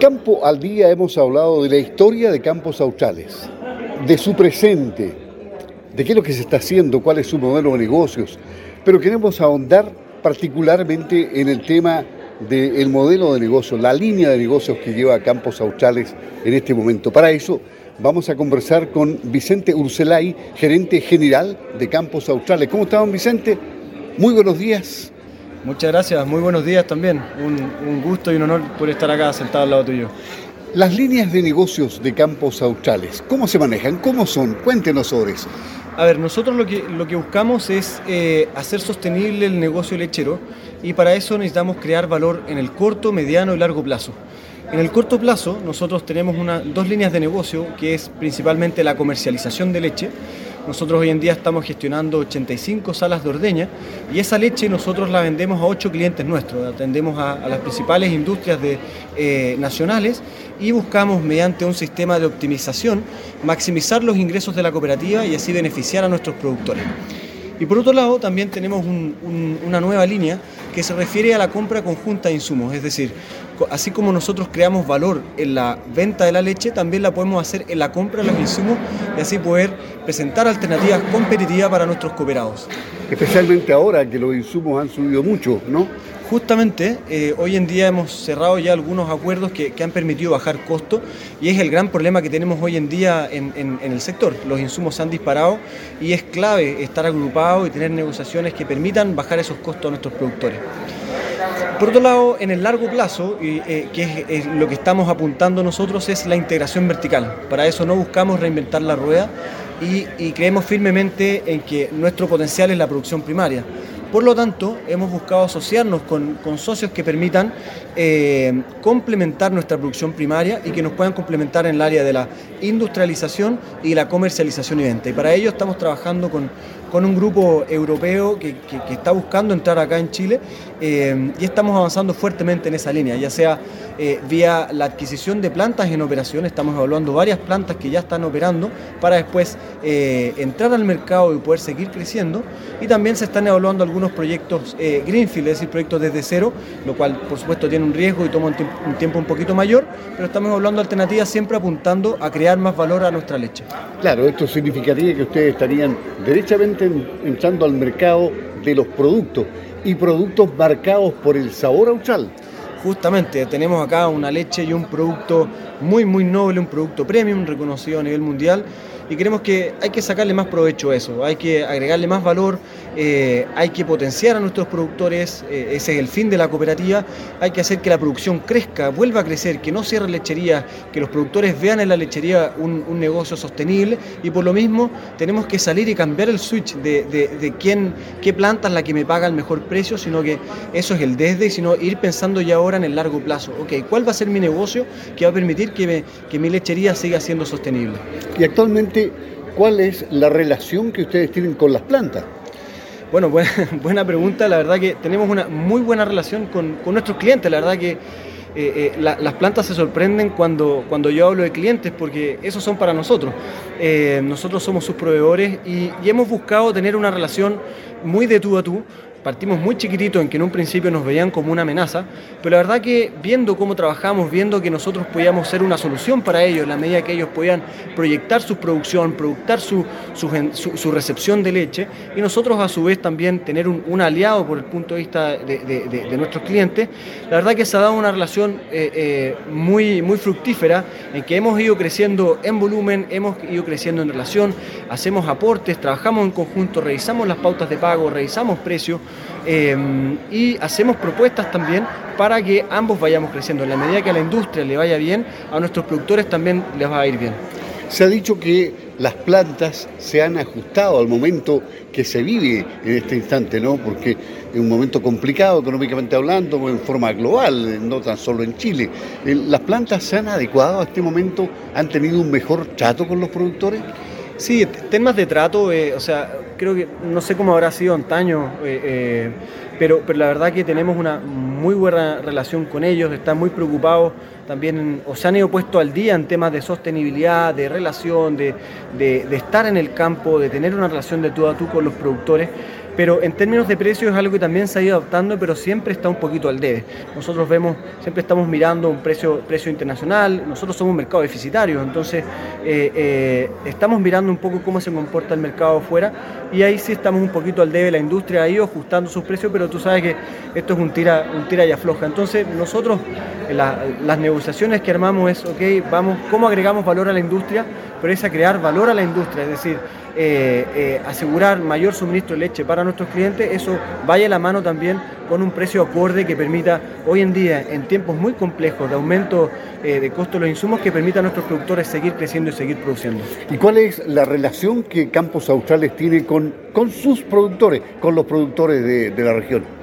Campo al Día hemos hablado de la historia de Campos Australes, de su presente, de qué es lo que se está haciendo, cuál es su modelo de negocios, pero queremos ahondar particularmente en el tema del modelo de negocio, la línea de negocios que lleva Campos Australes en este momento. Para eso vamos a conversar con Vicente Urselay, gerente general de Campos Australes. ¿Cómo está, don Vicente? Muy buenos días. Muchas gracias, muy buenos días también. Un, gusto y un honor por estar acá sentado al lado tuyo. Las líneas de negocios de Campos Australes, ¿cómo se manejan? ¿Cómo son? Cuéntenos sobre eso. A ver, nosotros lo que, lo que buscamos es eh, hacer sostenible el negocio lechero y para eso necesitamos crear valor en el corto, mediano y largo plazo. En el corto plazo nosotros tenemos una, dos líneas de negocio que es principalmente la comercialización de leche nosotros hoy en día estamos gestionando 85 salas de ordeña y esa leche nosotros la vendemos a 8 clientes nuestros. Atendemos a, las principales industrias eh, nacionales y buscamos mediante un sistema de optimización maximizar los ingresos de la cooperativa y así beneficiar a nuestros productores. Y por otro lado, también tenemos una nueva línea que se refiere a la compra conjunta de insumos, es decir, así como nosotros creamos valor en la venta de la leche, también la podemos hacer en la compra de los insumos y así poder presentar alternativas competitivas para nuestros cooperados. Especialmente ahora que los insumos han subido mucho, ¿no? Justamente, eh, hoy en día hemos cerrado ya algunos acuerdos que, han permitido bajar costos y es el gran problema que tenemos hoy en día en, el sector. Los insumos se han disparado y es clave estar agrupados y tener negociaciones que permitan bajar esos costos a nuestros productores. Por otro lado, en el largo plazo, eh, que es, lo que estamos apuntando nosotros, es la integración vertical. Para eso no buscamos reinventar la rueda y, y creemos firmemente en que nuestro potencial es la producción primaria. Por lo tanto, hemos buscado asociarnos con, socios que permitan eh, complementar nuestra producción primaria y que nos puedan complementar en el área de la industrialización y la comercialización y venta. Y para ello estamos trabajando con, con un grupo europeo que, está buscando entrar acá en Chile eh, y estamos avanzando fuertemente en esa línea, ya sea eh, vía la adquisición de plantas en operación, estamos evaluando varias plantas que ya están operando para después eh, entrar al mercado y poder seguir creciendo y también se están evaluando algunos proyectos Greenfield, es decir, proyectos desde cero, lo cual por supuesto tiene un riesgo y toma un, un tiempo un poquito mayor, pero estamos evaluando alternativas siempre apuntando a crear más valor a nuestra leche. Claro, esto significaría que ustedes estarían derechamente entrando al mercado de los productos y productos marcados por el sabor austral. Justamente, tenemos acá una leche y un producto muy, muy noble, un producto premium reconocido a nivel mundial y creemos que hay que sacarle más provecho a eso, hay que agregarle más valor, eh, hay que potenciar a nuestros productores, eh, ese es el fin de la cooperativa, hay que hacer que la producción crezca, vuelva a crecer, que no cierre lechería, que los productores vean en la lechería un, negocio sostenible y por lo mismo tenemos que salir y cambiar el switch de, quién, qué planta es la que me paga el mejor precio, sino que eso es el desde, sino ir pensando ya ahora en el largo plazo, ok, ¿cuál va a ser mi negocio que va a permitir que, que mi lechería siga siendo sostenible? Y actualmente ¿cuál es la relación que ustedes tienen con las plantas? Bueno, buena, pregunta. La verdad que tenemos una muy buena relación con, nuestros clientes. La verdad que eh, eh, las plantas se sorprenden cuando, cuando yo hablo de clientes porque esos son para nosotros. Eh, nosotros somos sus proveedores y, y, hemos buscado tener una relación muy de tú a tú partimos muy chiquititos en que en un principio nos veían como una amenaza, pero la verdad que viendo cómo trabajamos, viendo que nosotros podíamos ser una solución para ellos, en la medida que ellos podían proyectar su producción, proyectar su, su, recepción de leche, y nosotros a su vez también tener un, aliado por el punto de vista de, nuestros clientes, la verdad que se ha dado una relación eh, eh, muy, muy fructífera en que hemos ido creciendo en volumen, hemos ido creciendo en relación, hacemos aportes, trabajamos en conjunto, revisamos las pautas de pago, revisamos precios, Em, y hacemos propuestas también para que ambos vayamos creciendo. En la medida que a la industria le vaya bien, a nuestros productores también les va a ir bien. Se ha dicho que las plantas se han ajustado al momento que se vive en este instante, ¿no? Porque es un momento complicado económicamente hablando, en forma global, no tan solo en Chile. ¿Las plantas se han adecuado a este momento? ¿Han tenido un mejor trato con los productores? Sí, temas de trato, eh, o sea, creo que no sé cómo habrá sido antaño, eh, eh, pero, pero la verdad que tenemos una muy buena relación con ellos, están muy preocupados también, o se han ido puesto al día en temas de sostenibilidad, de relación, de, de, estar en el campo, de tener una relación de tú a tú con los productores. Pero en términos de precios es algo que también se ha ido adaptando, pero siempre está un poquito al debe. Nosotros vemos, siempre estamos mirando un precio, precio internacional, nosotros somos un mercado deficitario, entonces eh, eh, estamos mirando un poco cómo se comporta el mercado afuera y ahí sí estamos un poquito al debe, la industria ha ido ajustando sus precios, pero tú sabes que esto es un tira, un tira y afloja. Entonces nosotros las negociaciones que armamos es, ok, vamos, ¿cómo agregamos valor a la industria? Pero es a crear valor a la industria, es decir, eh, eh, asegurar mayor suministro de leche para nuestros clientes, eso vaya a la mano también con un precio acorde que permita hoy en día, en tiempos muy complejos de aumento eh, de costo de los insumos, que permita a nuestros productores seguir creciendo y seguir produciendo. ¿Y cuál es la relación que Campos Australes tiene con, con sus productores, con los productores de la región?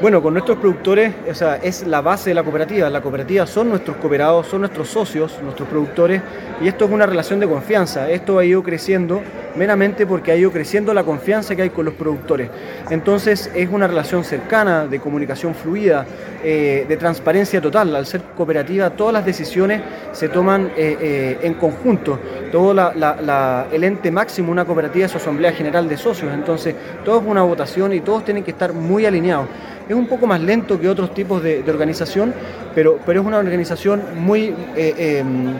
Bueno, con nuestros productores, o sea, es la base de la cooperativa. La cooperativa son nuestros cooperados, son nuestros socios, nuestros productores, y esto es una relación de confianza. Esto ha ido creciendo meramente porque ha ido creciendo la confianza que hay con los productores. Entonces es una relación cercana, de comunicación fluida, eh, de transparencia total. Al ser cooperativa, todas las decisiones se toman eh, eh, en conjunto. Todo el ente máximo, una cooperativa, es su asamblea general de socios. Entonces, todo es una votación y todos tienen que estar muy alineados. Es un poco más lento que otros tipos de, organización, pero, pero es una organización muy, eh, em,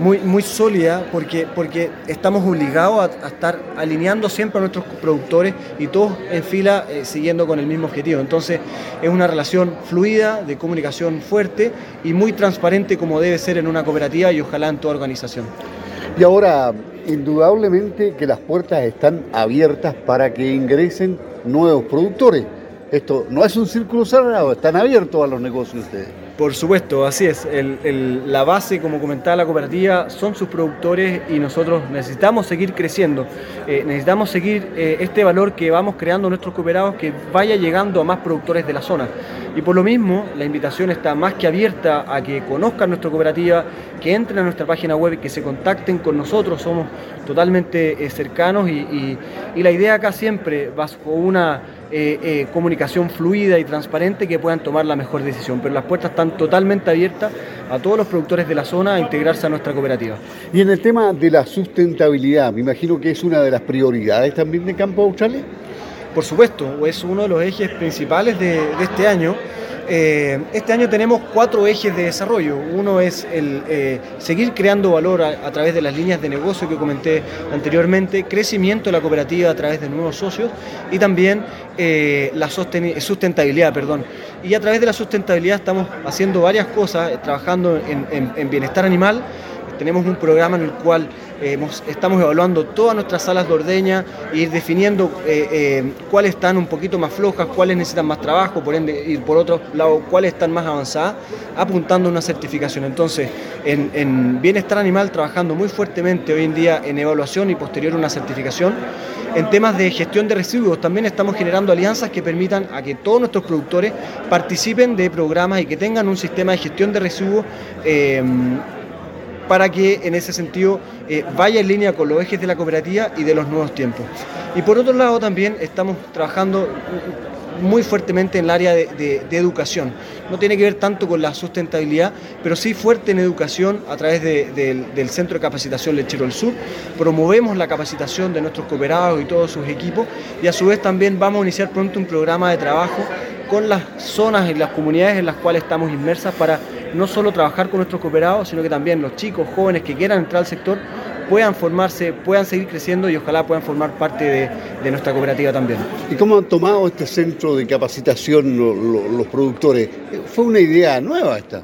muy, muy sólida porque, porque estamos obligados a, estar alineando siempre a nuestros productores y todos en fila eh, siguiendo con el mismo objetivo. Entonces es una relación fluida, de comunicación fuerte y muy transparente como debe ser en una cooperativa y ojalá en toda organización. Y ahora, indudablemente que las puertas están abiertas para que ingresen nuevos productores esto no es un círculo cerrado, están abiertos a los negocios ustedes. Por supuesto, así es. la base, como comentaba la cooperativa, son sus productores y nosotros necesitamos seguir creciendo. Eh, necesitamos seguir eh, este valor que vamos creando nuestros cooperados que vaya llegando a más productores de la zona. Y por lo mismo, la invitación está más que abierta a que conozcan nuestra cooperativa, que entren a nuestra página web que se contacten con nosotros. Somos totalmente eh, cercanos y, y la idea acá siempre, bajo una eh, eh, comunicación fluida y transparente que puedan tomar la mejor decisión. Pero las puertas están totalmente abiertas a todos los productores de la zona a integrarse a nuestra cooperativa. Y en el tema de la sustentabilidad, me imagino que es una de las prioridades también de Campo Australia. Por supuesto, es uno de los ejes principales de este año. Eh, este año tenemos cuatro ejes de desarrollo. Uno es el eh, seguir creando valor a, través de las líneas de negocio que comenté anteriormente, crecimiento de la cooperativa a través de nuevos socios y también eh, la sustentabilidad. Perdón. Y a través de la sustentabilidad estamos haciendo varias cosas, trabajando en bienestar animal tenemos un programa en el cual eh, estamos evaluando todas nuestras salas de ordeña e ir definiendo eh, eh, cuáles están un poquito más flojas, cuáles necesitan más trabajo, por ende, y por otro lado, cuáles están más avanzadas, apuntando a una certificación. Entonces, en, bienestar animal, trabajando muy fuertemente hoy en día en evaluación y posterior una certificación. En temas de gestión de residuos, también estamos generando alianzas que permitan a que todos nuestros productores participen de programas y que tengan un sistema de gestión de residuos para que en ese sentido eh, vaya en línea con los ejes de la cooperativa y de los nuevos tiempos. Y por otro lado también estamos trabajando muy fuertemente en el área de, educación. No tiene que ver tanto con la sustentabilidad, pero sí fuerte en educación a través del Centro de Capacitación Lechero del Sur. Promovemos la capacitación de nuestros cooperados y todos sus equipos y a su vez también vamos a iniciar pronto un programa de trabajo con las zonas y las comunidades en las cuales estamos inmersas para no solo trabajar con nuestros cooperados, sino que también los chicos, jóvenes que quieran entrar al sector puedan formarse, puedan seguir creciendo y ojalá puedan formar parte de, nuestra cooperativa también. ¿Y cómo han tomado este centro de capacitación los productores? ¿Fue una idea nueva esta?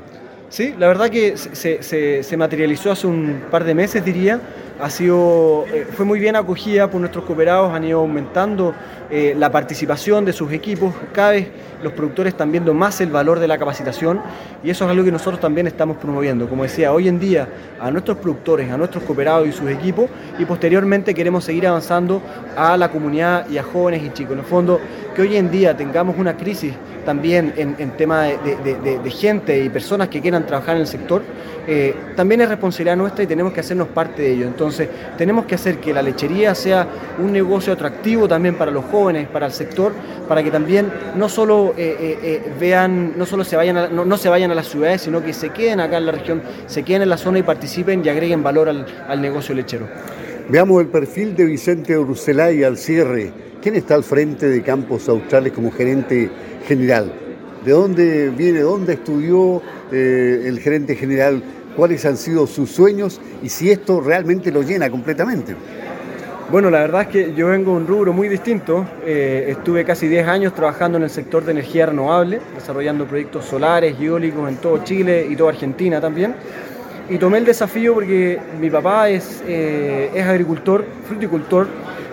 Sí, la verdad que se, materializó hace un par de meses, diría. Ha sido, eh, fue muy bien acogida por nuestros cooperados, han ido aumentando eh, la participación de sus equipos. Cada vez los productores están viendo más el valor de la capacitación y eso es algo que nosotros también estamos promoviendo. Como decía, hoy en día a nuestros productores, a nuestros cooperados y sus equipos y posteriormente queremos seguir avanzando a la comunidad y a jóvenes y chicos. En el fondo, que hoy en día tengamos una crisis también en, en tema de, gente y personas que quieran trabajar en el sector, eh, también es responsabilidad nuestra y tenemos que hacernos parte de ello. Entonces, tenemos que hacer que la lechería sea un negocio atractivo también para los jóvenes, para el sector, para que también no solo eh, eh, vean, no solo se vayan a, no, se vayan a las ciudades, sino que se queden acá en la región, se queden en la zona y participen y agreguen valor al, al negocio lechero. Veamos el perfil de Vicente Urselay al cierre ¿Quién está al frente de Campos Australes como gerente general? ¿De dónde viene, dónde estudió eh, el gerente general? ¿Cuáles han sido sus sueños y si esto realmente lo llena completamente? Bueno, la verdad es que yo vengo de un rubro muy distinto. Eh, estuve casi 10 años trabajando en el sector de energía renovable, desarrollando proyectos solares y eólicos en todo Chile y toda Argentina también. Y tomé el desafío porque mi papá es, eh, es agricultor, fruticultor,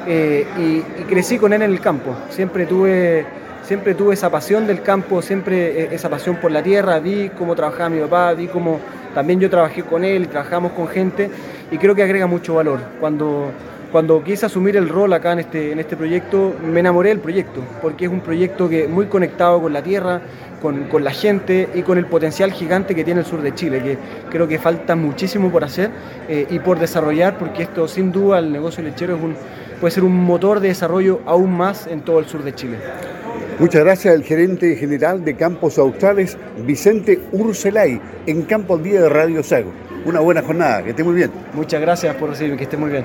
eh, y, crecí con él en el campo. Siempre tuve, siempre tuve esa pasión del campo, siempre esa pasión por la tierra. Vi cómo trabajaba mi papá, vi cómo también yo trabajé con él, trabajamos con gente, y creo que agrega mucho valor. Cuando cuando quise asumir el rol acá en este, en este proyecto, me enamoré del proyecto, porque es un proyecto que muy conectado con la tierra, con, con, la gente y con el potencial gigante que tiene el sur de Chile, que creo que falta muchísimo por hacer eh, y por desarrollar, porque esto sin duda el negocio lechero es un, puede ser un motor de desarrollo aún más en todo el sur de Chile. Muchas gracias al gerente general de Campos Australes, Vicente Urselay, en Campo al Día de Radio Sago. Una buena jornada, que esté muy bien. Muchas gracias por recibirme, que esté muy bien.